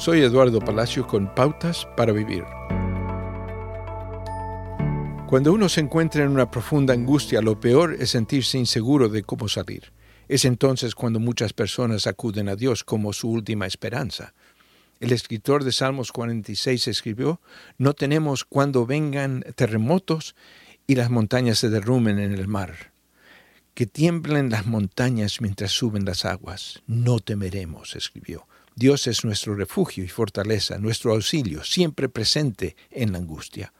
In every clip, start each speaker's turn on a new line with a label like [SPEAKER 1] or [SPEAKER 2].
[SPEAKER 1] Soy Eduardo Palacio con Pautas para Vivir. Cuando uno se encuentra en una profunda angustia, lo peor es sentirse inseguro de cómo salir. Es entonces cuando muchas personas acuden a Dios como su última esperanza. El escritor de Salmos 46 escribió, No tenemos cuando vengan terremotos y las montañas se derrumben en el mar. Que tiemblen las montañas mientras suben las aguas. No temeremos, escribió. Dios es nuestro refugio y fortaleza, nuestro auxilio, siempre presente en la angustia.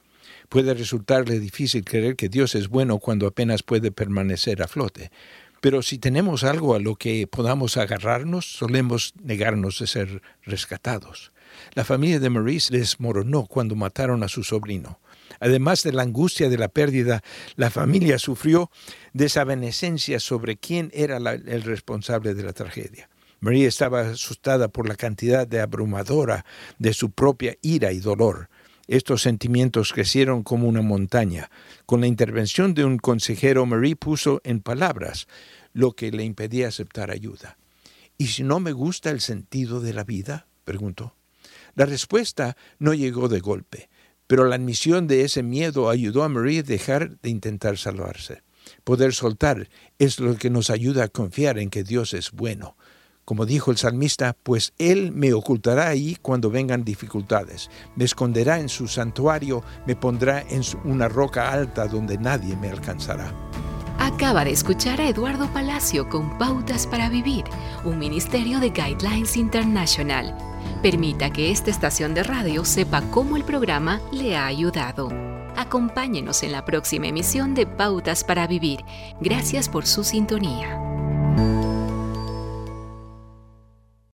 [SPEAKER 1] Puede resultarle difícil creer que Dios es bueno cuando apenas puede permanecer a flote, pero si tenemos algo a lo que podamos agarrarnos, solemos negarnos de ser rescatados. La familia de Maurice desmoronó cuando mataron a su sobrino. Además de la angustia de la pérdida, la familia sufrió desavenescencia sobre quién era el responsable de la tragedia. María estaba asustada por la cantidad de abrumadora de su propia ira y dolor. Estos sentimientos crecieron como una montaña. Con la intervención de un consejero, Marie puso en palabras lo que le impedía aceptar ayuda. ¿Y si no me gusta el sentido de la vida? preguntó. La respuesta no llegó de golpe, pero la admisión de ese miedo ayudó a Marie a dejar de intentar salvarse. Poder soltar es lo que nos ayuda a confiar en que Dios es bueno, como dijo el salmista, pues Él me ocultará ahí cuando vengan dificultades, me esconderá en su santuario, me pondrá en una roca alta donde nadie me alcanzará.
[SPEAKER 2] Acaba de escuchar a Eduardo Palacio con Pautas para Vivir, un ministerio de Guidelines International. Permita que esta estación de radio sepa cómo el programa le ha ayudado. Acompáñenos en la próxima emisión de Pautas para Vivir. Gracias por su sintonía.